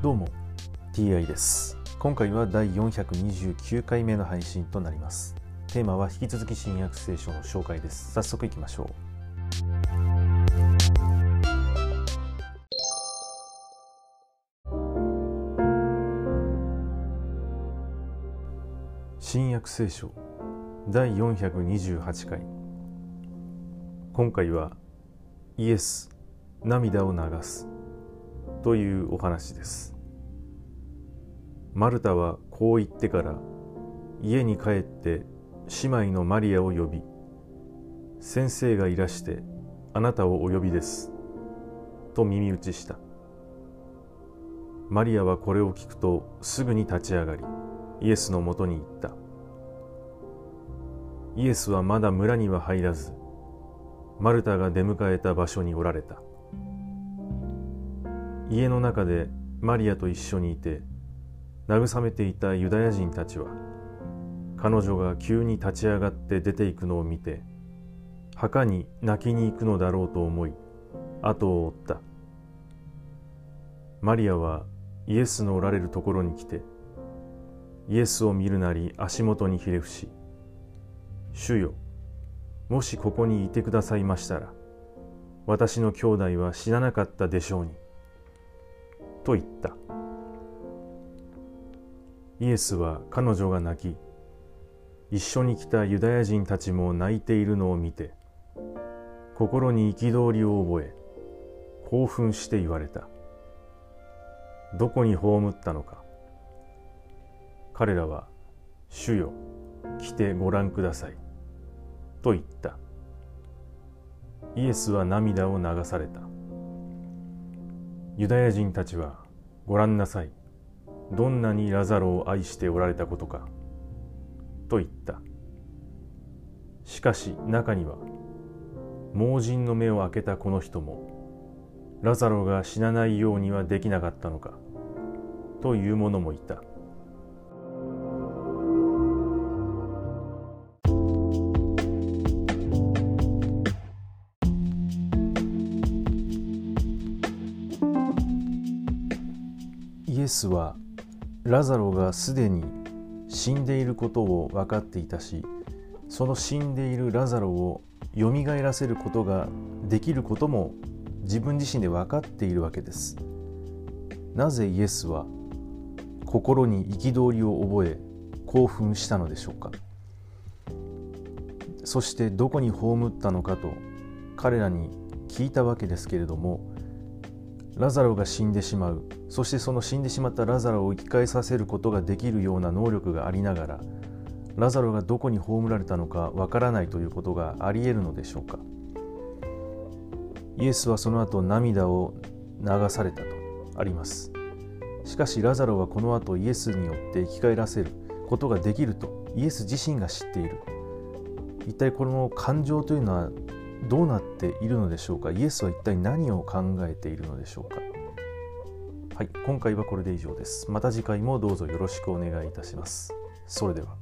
どうも TI です。今回は第429回目の配信となります。テーマは引き続き新約聖書の紹介です。早速いきましょう。新約聖書第428回。今回はイエス涙を流す。というお話です。マルタはこう言ってから家に帰って姉妹のマリアを呼び先生がいらしてあなたをお呼びですと耳打ちした。マリアはこれを聞くとすぐに立ち上がりイエスのもとに行った。イエスはまだ村には入らずマルタが出迎えた場所におられた。家の中でマリアと一緒にいて慰めていたユダヤ人たちは彼女が急に立ち上がって出ていくのを見て墓に泣きに行くのだろうと思い後を追った。マリアはイエスのおられるところに来てイエスを見るなり足元にひれ伏し「主よもしここにいてくださいましたら私の兄弟は死ななかったでしょうに」と言った。イエスは彼女が泣き一緒に来たユダヤ人たちも泣いているのを見て心に憤りを覚え興奮して言われた。どこに葬ったのか。彼らは「主よ来てご覧ください」と言った。イエスは涙を流された。ユダヤ人たちはご覧なさい。どんなにラザロを愛しておられたことか。と言った。しかし中には盲人の目を開けたこの人もラザロが死なないようにはできなかったのか。という者もいた。イエスはラザロがすでに死んでいることを分かっていたしその死んでいるラザロをよみがえらせることができることも自分自身で分かっているわけです。なぜイエスは心に憤りを覚え興奮したのでしょうか。そしてどこに葬ったのかと彼らに聞いたわけですけれどもラザロが死んでしまう。そしてその死んでしまったラザロを生き返させることができるような能力がありながらラザロがどこに葬られたのかわからないということがありえるのでしょうか。イエスはその後涙を流されたとあります。しかしラザロはこの後イエスによって生き返らせることができるとイエス自身が知っている。一体この感情というのはどうなっているのでしょうか？イエスは一体何を考えているのでしょうか？はい、今回はこれで以上です。また次回もどうぞよろしくお願いいたします。それでは。